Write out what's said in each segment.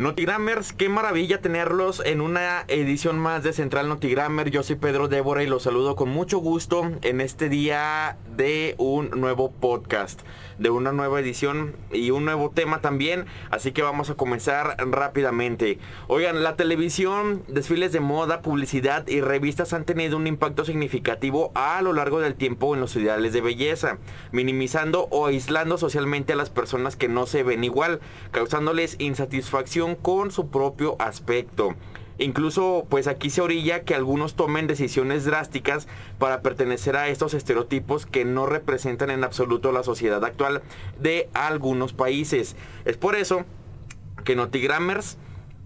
Notigrammers, qué maravilla tenerlos en una edición más de Central Notigrammer. Yo soy Pedro Débora y los saludo con mucho gusto en este día de un nuevo podcast, de una nueva edición y un nuevo tema también. Así que vamos a comenzar rápidamente. Oigan, la televisión, desfiles de moda, publicidad y revistas han tenido un impacto significativo a lo largo del tiempo en los ideales de belleza, minimizando o aislando socialmente a las personas que no se ven igual, causándoles insatisfacción con su propio aspecto. Incluso pues aquí se orilla que algunos tomen decisiones drásticas para pertenecer a estos estereotipos que no representan en absoluto la sociedad actual de algunos países. Es por eso que Notigrammers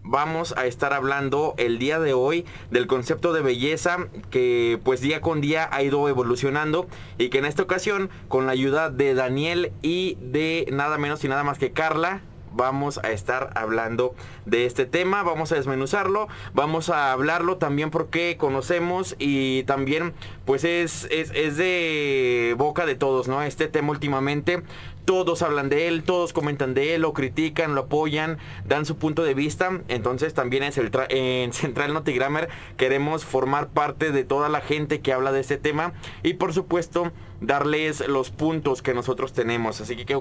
vamos a estar hablando el día de hoy del concepto de belleza que pues día con día ha ido evolucionando y que en esta ocasión con la ayuda de Daniel y de nada menos y nada más que Carla vamos a estar hablando de este tema, vamos a desmenuzarlo, vamos a hablarlo también porque conocemos y también pues es, es, es de boca de todos, ¿no? Este tema últimamente todos hablan de él, todos comentan de él, lo critican, lo apoyan, dan su punto de vista. Entonces también en, en Central Notigrammer queremos formar parte de toda la gente que habla de este tema y por supuesto darles los puntos que nosotros tenemos. Así que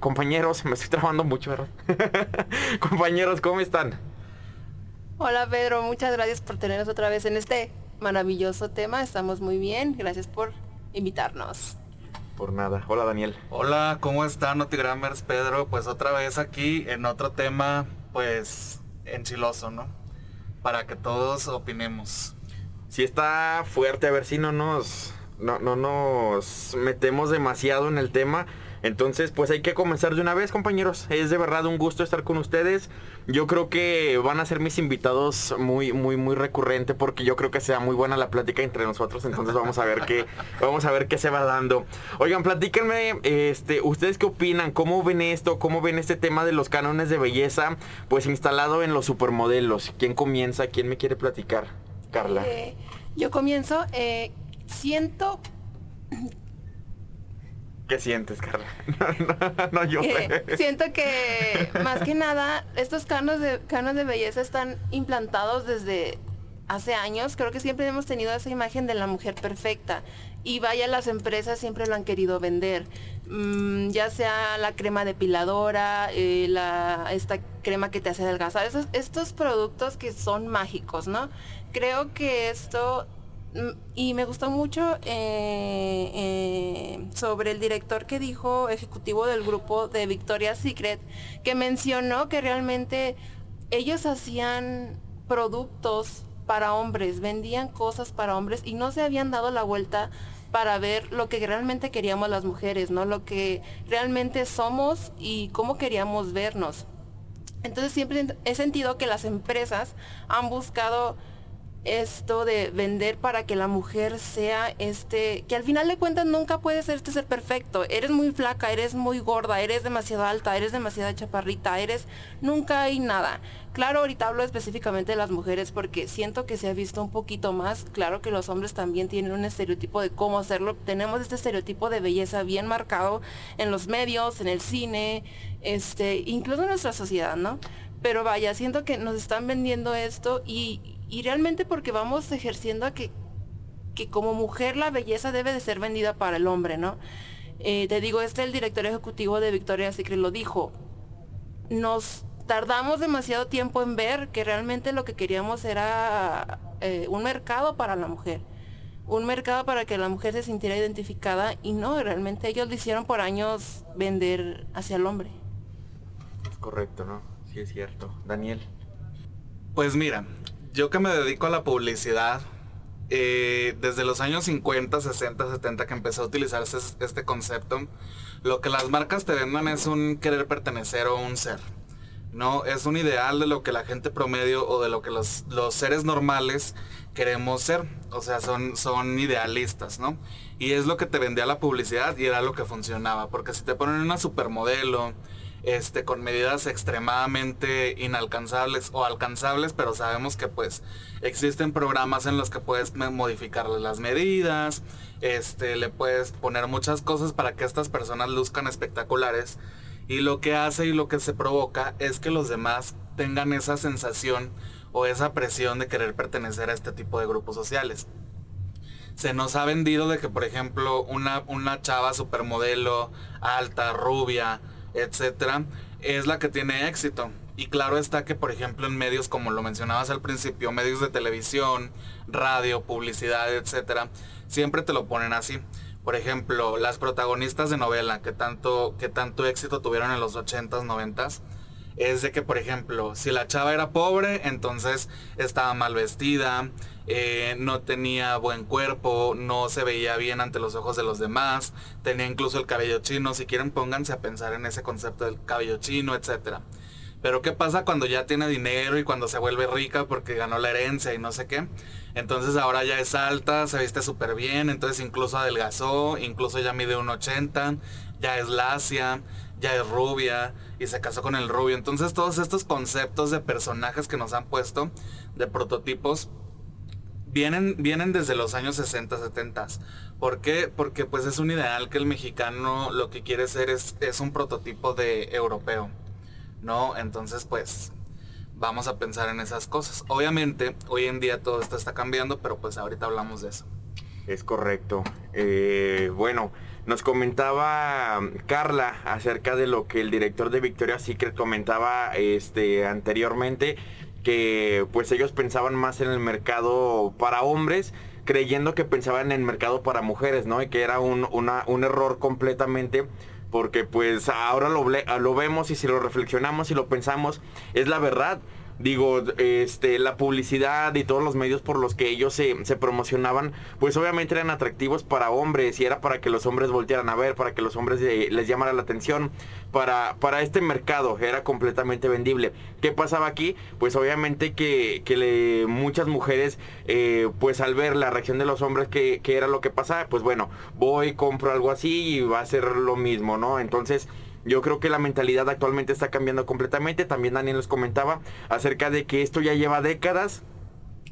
compañeros, me estoy trabajando mucho, ¿verdad? compañeros, ¿cómo están? Hola Pedro, muchas gracias por tenernos otra vez en este maravilloso tema. Estamos muy bien. Gracias por invitarnos por nada. Hola Daniel. Hola, ¿cómo están Notigrammers? Pedro, pues otra vez aquí en otro tema, pues enchiloso, ¿no? Para que todos opinemos. Si está fuerte, a ver si no nos, no, no nos metemos demasiado en el tema. Entonces, pues hay que comenzar de una vez, compañeros. Es de verdad un gusto estar con ustedes. Yo creo que van a ser mis invitados muy, muy, muy recurrente porque yo creo que sea muy buena la plática entre nosotros. Entonces vamos a ver qué, vamos a ver qué se va dando. Oigan, platíquenme, este, ¿ustedes qué opinan? ¿Cómo ven esto? ¿Cómo ven este tema de los cánones de belleza? Pues instalado en los supermodelos. ¿Quién comienza? ¿Quién me quiere platicar? Carla. Eh, yo comienzo. Eh, siento ¿Qué sientes, Carla? no, yo eh, siento que más que nada estos canos de canos de belleza están implantados desde hace años. Creo que siempre hemos tenido esa imagen de la mujer perfecta y vaya las empresas siempre lo han querido vender. Mm, ya sea la crema depiladora, eh, la, esta crema que te hace adelgazar, esos, estos productos que son mágicos, ¿no? Creo que esto y me gustó mucho eh, eh, sobre el director que dijo, ejecutivo del grupo de Victoria's Secret, que mencionó que realmente ellos hacían productos para hombres, vendían cosas para hombres y no se habían dado la vuelta para ver lo que realmente queríamos las mujeres, ¿no? Lo que realmente somos y cómo queríamos vernos. Entonces siempre he sentido que las empresas han buscado esto de vender para que la mujer sea este, que al final de cuentas nunca puede ser este ser perfecto. Eres muy flaca, eres muy gorda, eres demasiado alta, eres demasiado chaparrita, eres, nunca hay nada. Claro, ahorita hablo específicamente de las mujeres porque siento que se ha visto un poquito más. Claro que los hombres también tienen un estereotipo de cómo hacerlo. Tenemos este estereotipo de belleza bien marcado en los medios, en el cine, este, incluso en nuestra sociedad, ¿no? Pero vaya, siento que nos están vendiendo esto y, y realmente porque vamos ejerciendo a que, que como mujer la belleza debe de ser vendida para el hombre, ¿no? Eh, te digo, este el director ejecutivo de Victoria's Secret lo dijo. Nos tardamos demasiado tiempo en ver que realmente lo que queríamos era eh, un mercado para la mujer. Un mercado para que la mujer se sintiera identificada y no, realmente ellos lo hicieron por años vender hacia el hombre. Es correcto, ¿no? Sí es cierto. Daniel. Pues mira, yo que me dedico a la publicidad, eh, desde los años 50, 60, 70 que empecé a utilizar este, concepto, lo que las marcas te vendan es un querer pertenecer o un ser. No, es un ideal de lo que la gente promedio o de lo que los, seres normales queremos ser. O sea, son, son idealistas, ¿no? Y es lo que te vendía la publicidad y era lo que funcionaba. Porque si te ponen una supermodelo, este, con medidas extremadamente inalcanzables o alcanzables, pero sabemos que pues existen programas en los que puedes modificarle las medidas, este, le puedes poner muchas cosas para que estas personas luzcan espectaculares y lo que hace y lo que se provoca es que los demás tengan esa sensación o esa presión de querer pertenecer a este tipo de grupos sociales. Se nos ha vendido de que, por ejemplo, una, una chava supermodelo, alta, rubia, etcétera, es la que tiene éxito. Y claro está que, por ejemplo, en medios, como lo mencionabas al principio, medios de televisión, radio, publicidad, etcétera, siempre te lo ponen así. Por ejemplo, las protagonistas de novela que tanto, que tanto éxito tuvieron en los 80s, 90s, es de que, por ejemplo, si la chava era pobre, entonces estaba mal vestida, eh, no tenía buen cuerpo, no se veía bien ante los ojos de los demás, tenía incluso el cabello chino. Si quieren, pónganse a pensar en ese concepto del cabello chino, etcétera. Pero ¿qué pasa cuando ya tiene dinero y cuando se vuelve rica porque ganó la herencia y no sé qué? Entonces ahora ya es alta, se viste súper bien, entonces incluso adelgazó, incluso ya mide un 80, ya es lacia, ya es rubia y se casó con el rubio. Entonces todos estos conceptos de personajes que nos han puesto, de prototipos, vienen, vienen desde los años 60, 70. ¿Por qué? Porque pues es un ideal que el mexicano lo que quiere ser es, es un prototipo de europeo. ¿no? Entonces, pues, vamos a pensar en esas cosas. Obviamente, hoy en día todo esto está cambiando, pero pues ahorita hablamos de eso. Es correcto. Eh, bueno, nos comentaba Carla acerca de lo que el director de Victoria's Secret comentaba este, anteriormente, que pues ellos pensaban más en el mercado para hombres, creyendo que pensaban en el mercado para mujeres, ¿no? Y que era un, un error completamente porque pues ahora lo, lo vemos y si lo reflexionamos y lo pensamos, es la verdad digo, este, la publicidad y todos los medios por los que ellos se, promocionaban, pues obviamente eran atractivos para hombres y era para que los hombres voltearan a ver, para que los hombres eh, les llamara la atención, para, para este mercado era completamente vendible. ¿Qué pasaba aquí? Pues obviamente que, que muchas mujeres, eh, pues al ver la reacción de los hombres que, que era lo que pasaba, pues bueno, voy, compro algo así y va a ser lo mismo, ¿no? Entonces, yo creo que la mentalidad actualmente está cambiando completamente. También Daniel les comentaba acerca de que esto ya lleva décadas.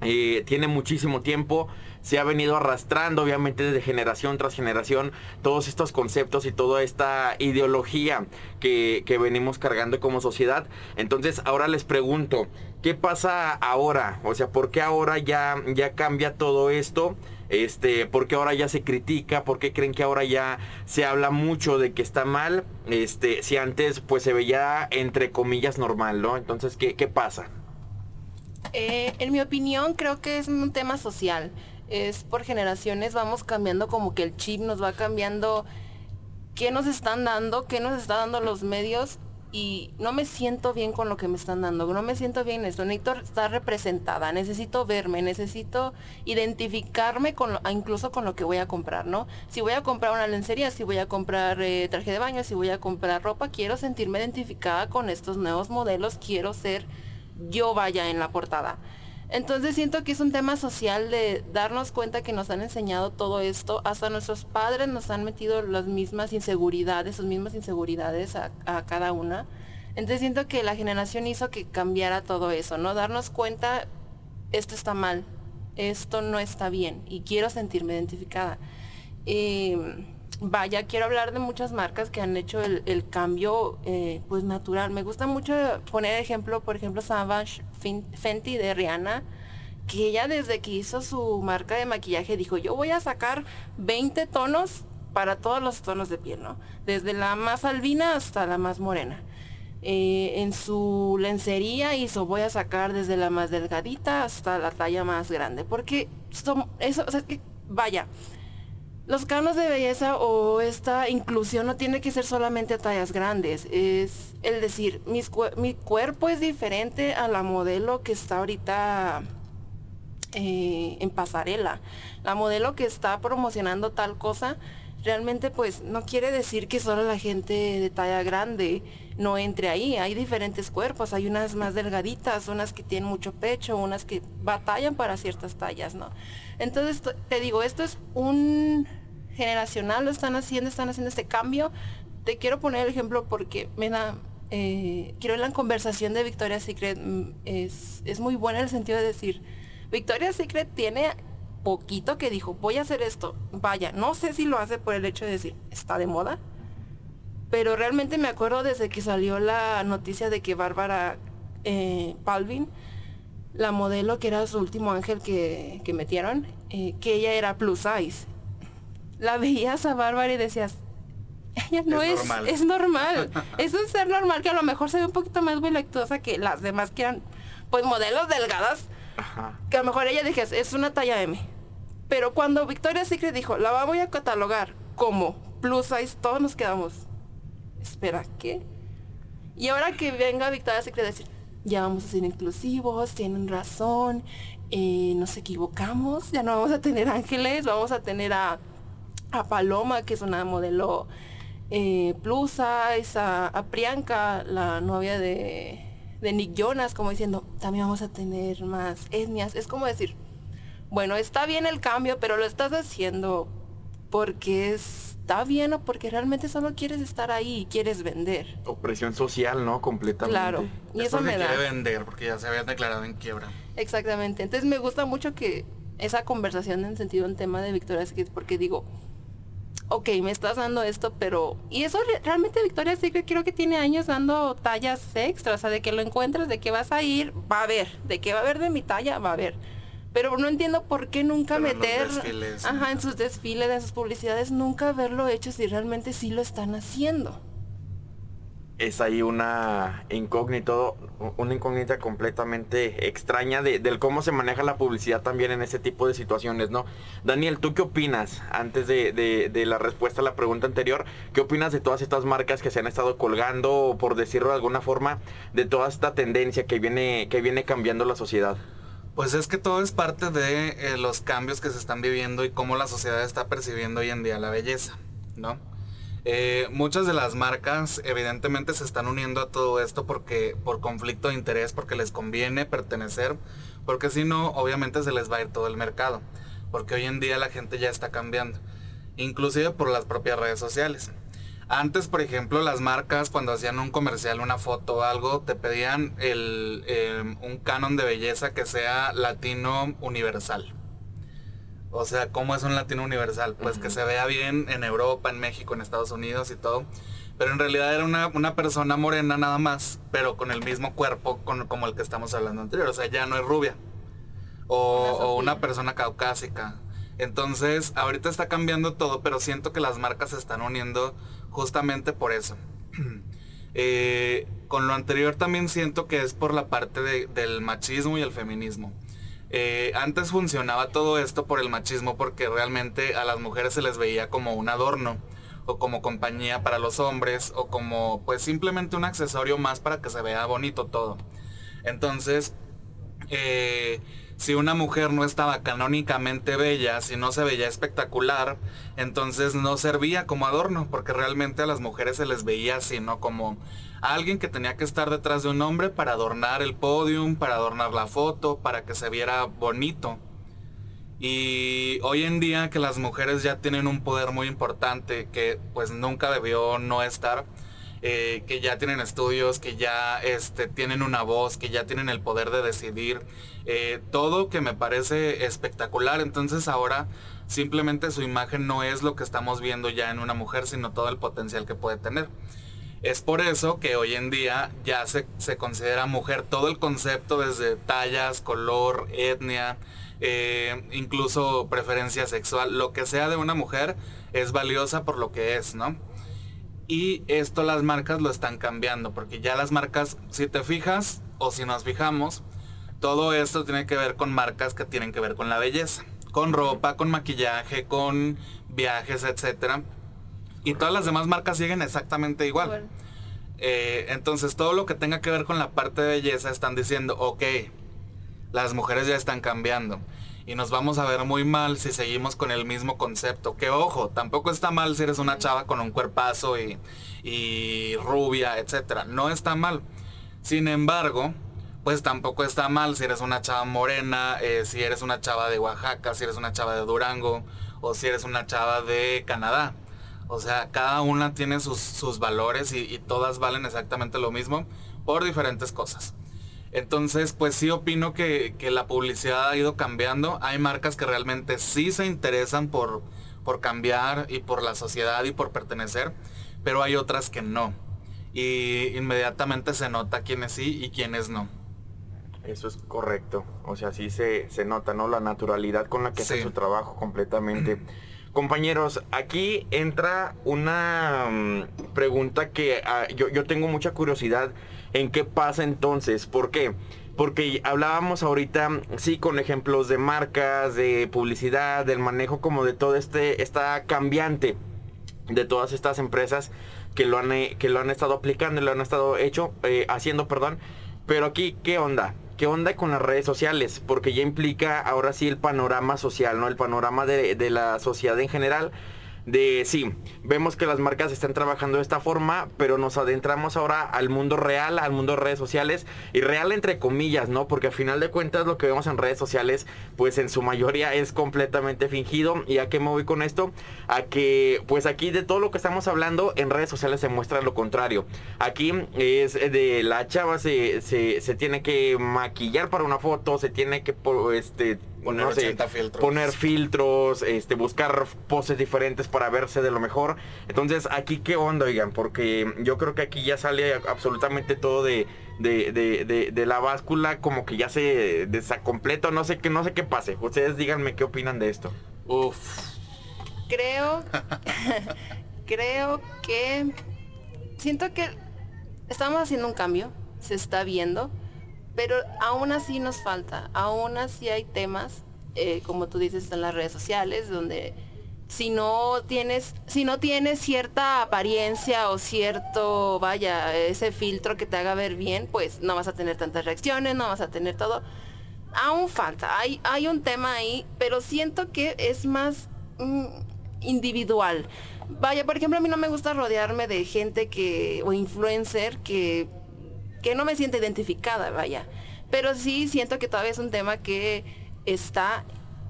Eh, tiene muchísimo tiempo, se ha venido arrastrando obviamente desde generación tras generación todos estos conceptos y toda esta ideología que, que venimos cargando como sociedad. Entonces ahora les pregunto, ¿qué pasa ahora? O sea, ¿por qué ahora ya, ya cambia todo esto? Este, porque ahora ya se critica, porque creen que ahora ya se habla mucho de que está mal, este, si antes pues se veía entre comillas normal, ¿no? Entonces, ¿qué, qué pasa? Eh, en mi opinión, creo que es un tema social. Es por generaciones, vamos cambiando como que el chip nos va cambiando qué nos están dando, qué nos están dando los medios y no me siento bien con lo que me están dando, no me siento bien esto, necesito estar representada, necesito verme, necesito identificarme con incluso con lo que voy a comprar, ¿no? Si voy a comprar una lencería, si voy a comprar eh, traje de baño, si voy a comprar ropa, quiero sentirme identificada con estos nuevos modelos, quiero ser yo vaya en la portada. Entonces siento que es un tema social de darnos cuenta que nos han enseñado todo esto, hasta nuestros padres nos han metido las mismas inseguridades, sus mismas inseguridades a, cada una. Entonces siento que la generación hizo que cambiara todo eso, ¿no? Darnos cuenta, esto está mal, esto no está bien y quiero sentirme identificada. Em, vaya, quiero hablar de muchas marcas que han hecho el, cambio eh, pues natural. Me gusta mucho poner ejemplo, por ejemplo, Savage Fenty de Rihanna, que ella desde que hizo su marca de maquillaje dijo, yo voy a sacar 20 tonos para todos los tonos de piel, ¿no? Desde la más albina hasta la más morena. Eh, en su lencería hizo, voy a sacar desde la más delgadita hasta la talla más grande, porque eso, que, vaya, los canos de belleza o esta inclusión no tiene que ser solamente a tallas grandes. Es el decir, mi cuerpo es diferente a la modelo que está ahorita eh, en pasarela. La modelo que está promocionando tal cosa, realmente pues no quiere decir que solo la gente de talla grande no entre ahí. Hay diferentes cuerpos, hay unas más delgaditas, unas que tienen mucho pecho, unas que batallan para ciertas tallas, ¿no? Entonces, te digo, esto es un generacional, lo están haciendo, están haciendo este cambio. Te quiero poner el ejemplo porque me da, eh, quiero la conversación de Victoria's Secret, mm, es, es muy buena en el sentido de decir, Victoria's Secret tiene poquito que dijo, voy a hacer esto. Vaya, no sé si lo hace por el hecho de decir, está de moda. Pero realmente me acuerdo desde que salió la noticia de que Bárbara eh, Palvin, la modelo que era su último ángel que, que metieron, eh, que ella era plus size. La veías a Bárbara y decías, ella no Es es, normal. es normal. es un ser normal que a lo mejor se ve un poquito más voluptuosa que las demás que eran, pues modelos delgadas, Ajá. que a lo mejor ella dije, es una talla M. Pero cuando Victoria's Secret dijo, la voy a catalogar como plus size, todos nos quedamos. Espera, ¿qué? Y ahora que venga Victoria's Secret a decir, ya vamos a ser inclusivos, tienen razón, eh, nos equivocamos, ya no vamos a tener ángeles, vamos a tener a, a Paloma, que es una modelo eh, plus size, a, a Priyanka, la novia de, de Nick Jonas, como diciendo, también vamos a tener más etnias. Es como decir, bueno, está bien el cambio, pero lo estás haciendo porque está bien o porque realmente solo quieres estar ahí y quieres vender. Opresión social, ¿no? Completamente. Claro. Y Es eso me da. quiere vender, porque ya se habían declarado en quiebra. Exactamente. Entonces me gusta mucho que esa conversación en sentido en tema de Victoria's Secret, porque digo, ok, me estás dando esto, pero... Y eso re- realmente Victoria's Secret creo que tiene años dando tallas extras, o sea, de que lo encuentras, de que vas a ir, va a haber, de que va a haber de mi talla, va a haber. Pero no entiendo por qué nunca Pero meter, desfiles, ajá, en sus desfiles, en sus publicidades, nunca haberlo hecho si realmente sí lo están haciendo. es ahí una incógnito, una incógnita completamente extraña de, del cómo se maneja la publicidad también en ese tipo de situaciones, ¿no? Daniel, ¿tú qué opinas? Antes de, de- de la respuesta a la pregunta anterior, ¿qué opinas de todas estas marcas que se han estado colgando, o por decirlo de alguna forma, de toda esta tendencia que viene, que viene cambiando la sociedad? Pues es que todo es parte de eh, los cambios que se están viviendo y cómo la sociedad está percibiendo hoy en día la belleza, ¿no? Eh, muchas de las marcas evidentemente se están uniendo a todo esto porque por conflicto de interés, porque les conviene pertenecer, porque si no, obviamente se les va a ir todo el mercado, porque hoy en día la gente ya está cambiando, inclusive por las propias redes sociales. Antes, por ejemplo, las marcas cuando hacían un comercial, una foto o algo, te pedían el, eh, un canon de belleza que sea latino universal. O sea, ¿cómo es un latino universal? Pues que se vea bien en Europa, en México, en Estados Unidos y todo. Pero en realidad era una, una persona morena nada más, pero con el mismo cuerpo con, como el que estamos hablando anterior. O sea, ya no es rubia. O, Una o una Sofía. persona caucásica. Entonces, ahorita está cambiando todo, pero siento que las marcas se están uniendo justamente por eso. Eh, con lo anterior también siento que es por la parte de- del machismo y el feminismo. Eh, antes funcionaba todo esto por el machismo porque realmente a las mujeres se les veía como un adorno o como compañía para los hombres o como pues simplemente un accesorio más para que se vea bonito todo. Entonces, eh, si una mujer no estaba canónicamente bella, si no se veía espectacular, entonces no servía como adorno, porque realmente a las mujeres se les veía así, ¿no? Como alguien que tenía que estar detrás de un hombre para adornar el podium, para adornar la foto, para que se viera bonito. Y hoy en día que las mujeres ya tienen un poder muy importante que pues nunca debió no estar, eh, que ya tienen estudios, que ya este, tienen una voz, que ya tienen el poder de decidir, eh, todo que me parece espectacular. Entonces ahora simplemente su imagen no es lo que estamos viendo ya en una mujer, sino todo el potencial que puede tener. Es por eso que hoy en día ya se, se considera mujer todo el concepto desde tallas, color, etnia, eh, incluso preferencia sexual, lo que sea de una mujer es valiosa por lo que es, ¿no? Y esto las marcas lo están cambiando, porque ya las marcas, si te fijas o si nos fijamos, todo esto tiene que ver con marcas que tienen que ver con la belleza, con ropa, con maquillaje, con viajes, etcétera. Y todas las demás marcas siguen exactamente igual. Bueno, Eh, entonces todo lo que tenga que ver con la parte de belleza están diciendo, ok, las mujeres ya están cambiando. Y nos vamos a ver muy mal si seguimos con el mismo concepto. Que ojo, tampoco está mal si eres una chava con un cuerpazo y, y rubia, etcétera. No está mal. Sin embargo, pues tampoco está mal si eres una chava morena, eh, si eres una chava de Oaxaca, si eres una chava de Durango o si eres una chava de Canadá. O sea, cada una tiene sus, sus valores y, y todas valen exactamente lo mismo por diferentes cosas. Entonces, pues sí opino que, que la publicidad ha ido cambiando. Hay marcas que realmente sí se interesan por, por cambiar y por la sociedad y por pertenecer, pero hay otras que no. y inmediatamente se nota quiénes sí y quiénes no. Eso es correcto. O sea, sí se, se nota, ¿no? La naturalidad con la que hace su trabajo completamente. Compañeros, aquí entra una mm, pregunta que ah, yo, yo tengo mucha curiosidad en qué pasa entonces. ¿Por qué? Porque hablábamos ahorita, sí, con ejemplos de marcas, de publicidad, del manejo como de todo este, esta cambiante de todas estas empresas que lo han, eh, que lo han estado aplicando lo han estado hecho, eh, haciendo, perdón. Pero aquí, ¿qué onda? ¿Qué onda con las redes sociales? Porque ya implica ahora sí el panorama social, ¿no? El panorama de la sociedad en general de sí, vemos que las marcas están trabajando de esta forma, pero nos adentramos ahora al mundo real, al mundo de redes sociales, y real entre comillas, ¿no? Porque al final de cuentas lo que vemos en redes sociales, pues en su mayoría es completamente fingido. ¿Y a qué me voy con esto? A que, pues aquí de todo lo que estamos hablando, en redes sociales se muestra lo contrario. Aquí es de la chava se, se, se tiene que maquillar para una foto, se tiene que, este, Poner, filtros. poner filtros, este, buscar poses diferentes para verse de lo mejor. Entonces, aquí qué onda, oigan, porque yo creo que aquí ya sale absolutamente todo de, de, la báscula, como que ya se desacompleta, no sé qué, no sé qué pase. Ustedes díganme qué opinan de esto. Uf. Creo, creo que siento que estamos haciendo un cambio, se está viendo pero aún así nos falta, aún así hay temas, eh, como tú dices, en las redes sociales, donde si no tienes, si no tienes cierta apariencia o cierto, vaya, ese filtro que te haga ver bien, pues no vas a tener tantas reacciones, no vas a tener todo. Aún falta, hay, hay un tema ahí, pero siento que es más mm, individual. Vaya, por ejemplo, a mí no me gusta rodearme de gente que, o influencer que que no me siento identificada, vaya. Pero sí siento que todavía es un tema que está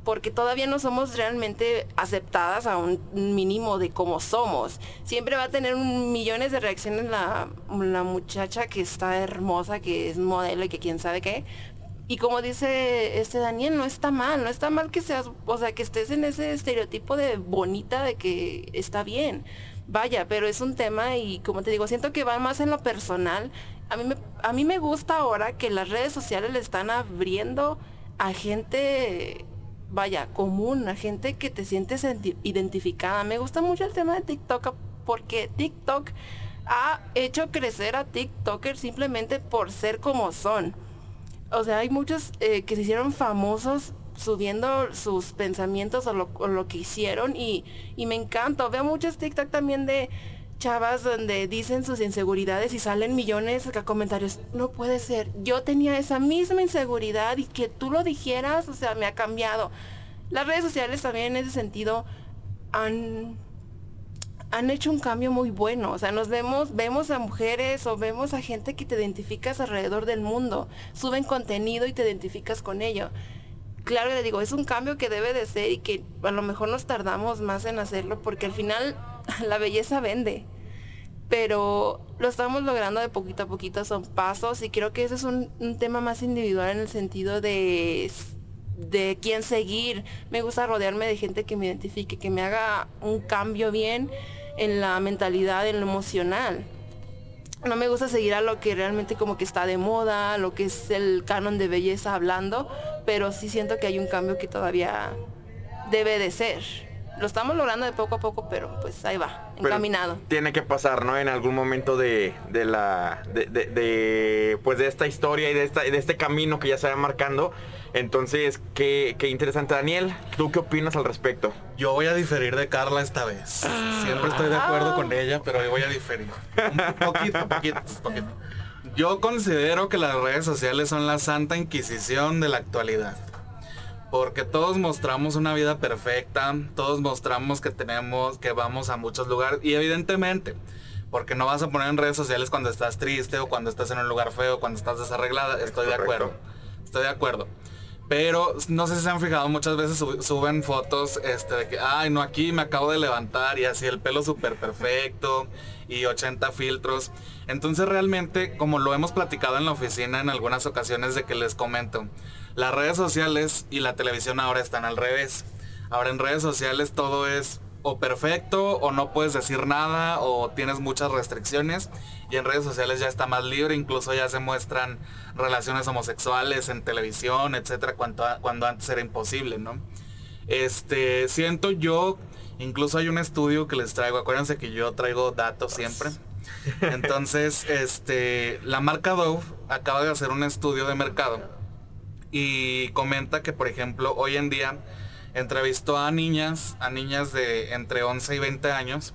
porque todavía no somos realmente aceptadas a un mínimo de cómo somos. Siempre va a tener millones de reacciones la, la, muchacha que está hermosa, que es modelo y que quién sabe qué. Y como dice este Daniel, no está mal, no está mal que seas, o sea, que estés en ese estereotipo de bonita, de que está bien. Vaya, pero es un tema y como te digo, siento que va más en lo personal a mí, me, a mí me gusta ahora que las redes sociales le están abriendo a gente, vaya, común, a gente que te sientes identificada. Me gusta mucho el tema de TikTok porque TikTok ha hecho crecer a TikTokers simplemente por ser como son. O sea, hay muchos eh, que se hicieron famosos subiendo sus pensamientos o lo, o lo que hicieron y, y, me encanta. Veo muchos TikTok también de chavas donde dicen sus inseguridades y salen millones de comentarios. No puede ser. Yo tenía esa misma inseguridad y que tú lo dijeras, o sea, me ha cambiado. Las redes sociales también en ese sentido han, han hecho un cambio muy bueno. O sea, nos vemos, vemos a mujeres o vemos a gente que te identificas alrededor del mundo. Suben contenido y te identificas con ello. Claro, le digo, es un cambio que debe de ser y que a lo mejor nos tardamos más en hacerlo porque al final la belleza vende. Pero lo estamos logrando de poquito a poquito, son pasos y creo que ese es un, tema más individual en el sentido de, de quién seguir. Me gusta rodearme de gente que me identifique, que me haga un cambio bien en la mentalidad, en lo emocional. No me gusta seguir a lo que realmente como que está de moda, lo que es el canon de belleza hablando, pero sí siento que hay un cambio que todavía debe de ser lo estamos logrando de poco a poco, pero pues ahí va, encaminado. tiene que pasar, ¿no? En algún momento de, de la, de, de, pues de esta historia y de, esta, de este camino que ya se va marcando. Entonces, qué, qué interesante. Daniel, ¿tú qué opinas al respecto? Yo voy a diferir de Carla esta vez. Siempre estoy de acuerdo con ella, pero hoy voy a diferir. Un poquito, poquito, poquito. Yo considero que las redes sociales son la santa inquisición de la actualidad. Porque todos mostramos una vida perfecta, todos mostramos que tenemos, que vamos a muchos lugares y evidentemente, porque no vas a poner en redes sociales cuando estás triste o cuando estás en un lugar feo, cuando estás desarreglada, estoy de acuerdo. Estoy de acuerdo. Pero no sé si se han fijado, muchas veces suben fotos este, de que, ay, no, aquí me acabo de levantar y así el pelo súper perfecto y 80 filtros. Entonces realmente, como lo hemos platicado en la oficina en algunas ocasiones de que les comento, las redes sociales y la televisión ahora están al revés. Ahora en redes sociales todo es o perfecto o no puedes decir nada o tienes muchas restricciones y en redes sociales ya está más libre, incluso ya se muestran relaciones homosexuales en televisión, etcétera, cuando, cuando antes era imposible, ¿no? Este, siento yo, incluso hay un estudio que les traigo, acuérdense que yo traigo datos siempre. Entonces, este, la marca Dove acaba de hacer un estudio de mercado y comenta que, por ejemplo, hoy en día entrevistó a niñas, a niñas de entre 11 y 20 años,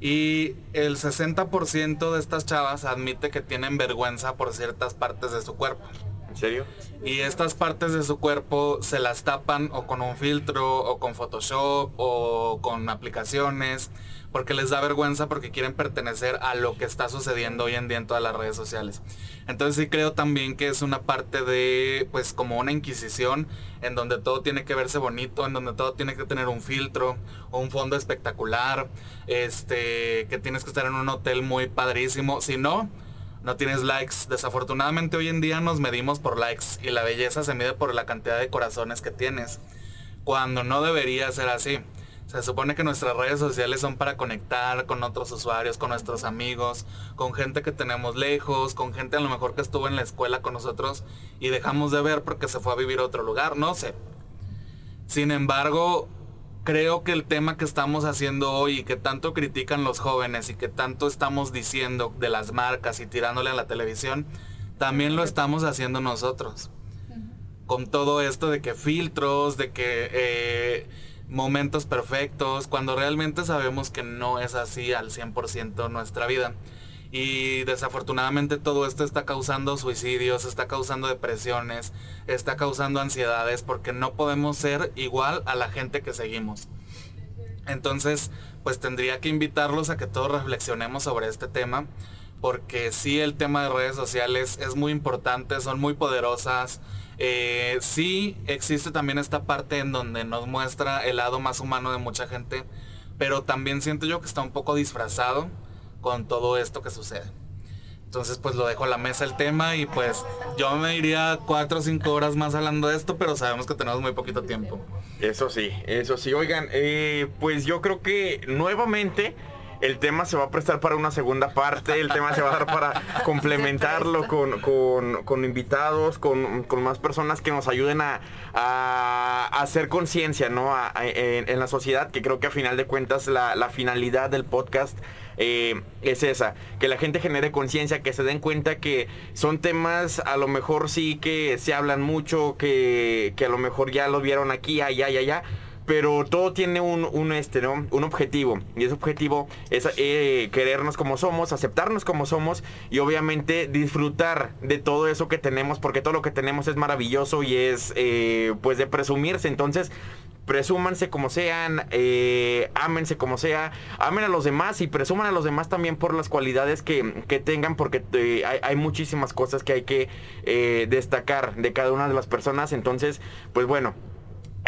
y el 60% de estas chavas admite que tienen vergüenza por ciertas partes de su cuerpo. ¿En serio? Y estas partes de su cuerpo se las tapan o con un filtro o con Photoshop o con aplicaciones porque les da vergüenza porque quieren pertenecer a lo que está sucediendo hoy en día en todas las redes sociales. Entonces sí creo también que es una parte de pues como una inquisición en donde todo tiene que verse bonito, en donde todo tiene que tener un filtro un fondo espectacular, este que tienes que estar en un hotel muy padrísimo, si no no tienes likes. Desafortunadamente hoy en día nos medimos por likes y la belleza se mide por la cantidad de corazones que tienes. Cuando no debería ser así. Se supone que nuestras redes sociales son para conectar con otros usuarios, con nuestros amigos, con gente que tenemos lejos, con gente a lo mejor que estuvo en la escuela con nosotros y dejamos de ver porque se fue a vivir a otro lugar, no sé. Sin embargo, creo que el tema que estamos haciendo hoy y que tanto critican los jóvenes y que tanto estamos diciendo de las marcas y tirándole a la televisión, también lo estamos haciendo nosotros. Con todo esto de que filtros, de que eh, momentos perfectos, cuando realmente sabemos que no es así al 100% nuestra vida. Y desafortunadamente todo esto está causando suicidios, está causando depresiones, está causando ansiedades porque no podemos ser igual a la gente que seguimos. Entonces, pues tendría que invitarlos a que todos reflexionemos sobre este tema, porque sí el tema de redes sociales es muy importante, son muy poderosas. Eh, sí existe también esta parte en donde nos muestra el lado más humano de mucha gente, pero también siento yo que está un poco disfrazado con todo esto que sucede. Entonces pues lo dejo a la mesa el tema y pues yo me iría cuatro o cinco horas más hablando de esto, pero sabemos que tenemos muy poquito tiempo. Eso sí, eso sí. Oigan, eh, pues yo creo que nuevamente el tema se va a prestar para una segunda parte, el tema se va a dar para complementarlo con, con, invitados, con, más personas que nos ayuden a, hacer conciencia ¿no? en, la sociedad, que creo que a final de cuentas la, la finalidad del podcast eh, es esa, que la gente genere conciencia, que se den cuenta que son temas a lo mejor sí que se hablan mucho, que, que a lo mejor ya lo vieron aquí, allá, allá, allá pero todo tiene un, un, este, ¿no? un objetivo. Y ese objetivo es eh, querernos como somos, aceptarnos como somos y obviamente disfrutar de todo eso que tenemos, porque todo lo que tenemos es maravilloso y es eh, pues de presumirse. Entonces, presúmanse como sean, eh, ámense como sea, amen a los demás y presuman a los demás también por las cualidades que, tengan, porque eh, hay, hay, muchísimas cosas que hay que destacar de cada una de las personas. Entonces, pues bueno,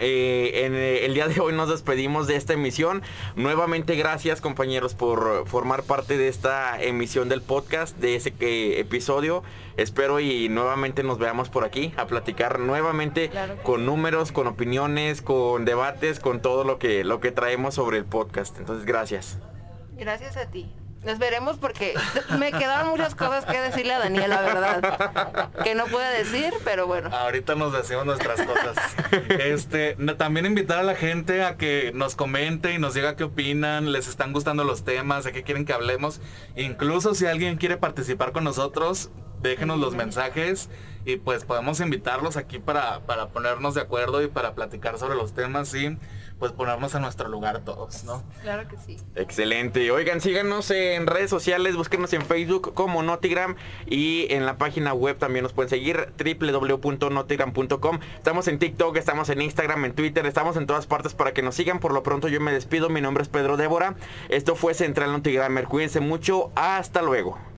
eh, en eh, el día de hoy nos despedimos de esta emisión. Nuevamente gracias compañeros por formar parte de esta emisión del podcast, de ese eh, episodio. Espero y nuevamente nos veamos por aquí a platicar nuevamente con números, con opiniones, con debates, con todo lo que, lo que traemos sobre el podcast. Entonces gracias. Gracias a ti. Nos veremos porque me quedaron muchas cosas que decirle a Daniel, la verdad. Que no puede decir, pero bueno. Ahorita nos decimos nuestras cosas. Este, también invitar a la gente a que nos comente y nos diga qué opinan, les están gustando los temas, de qué quieren que hablemos. Incluso si alguien quiere participar con nosotros, déjenos los mensajes y pues podemos invitarlos aquí para, para ponernos de acuerdo y para platicar sobre los temas y pues ponernos a nuestro lugar todos, ¿no? Claro que sí. Excelente. Oigan, síganos en redes sociales, búsquenos en Facebook como Notigram y en la página web también nos pueden seguir www.notigram.com. Estamos en TikTok, estamos en Instagram, en Twitter, estamos en todas partes para que nos sigan. Por lo pronto yo me despido, mi nombre es Pedro Débora. Esto fue Central Notigramer. Cuídense mucho, hasta luego.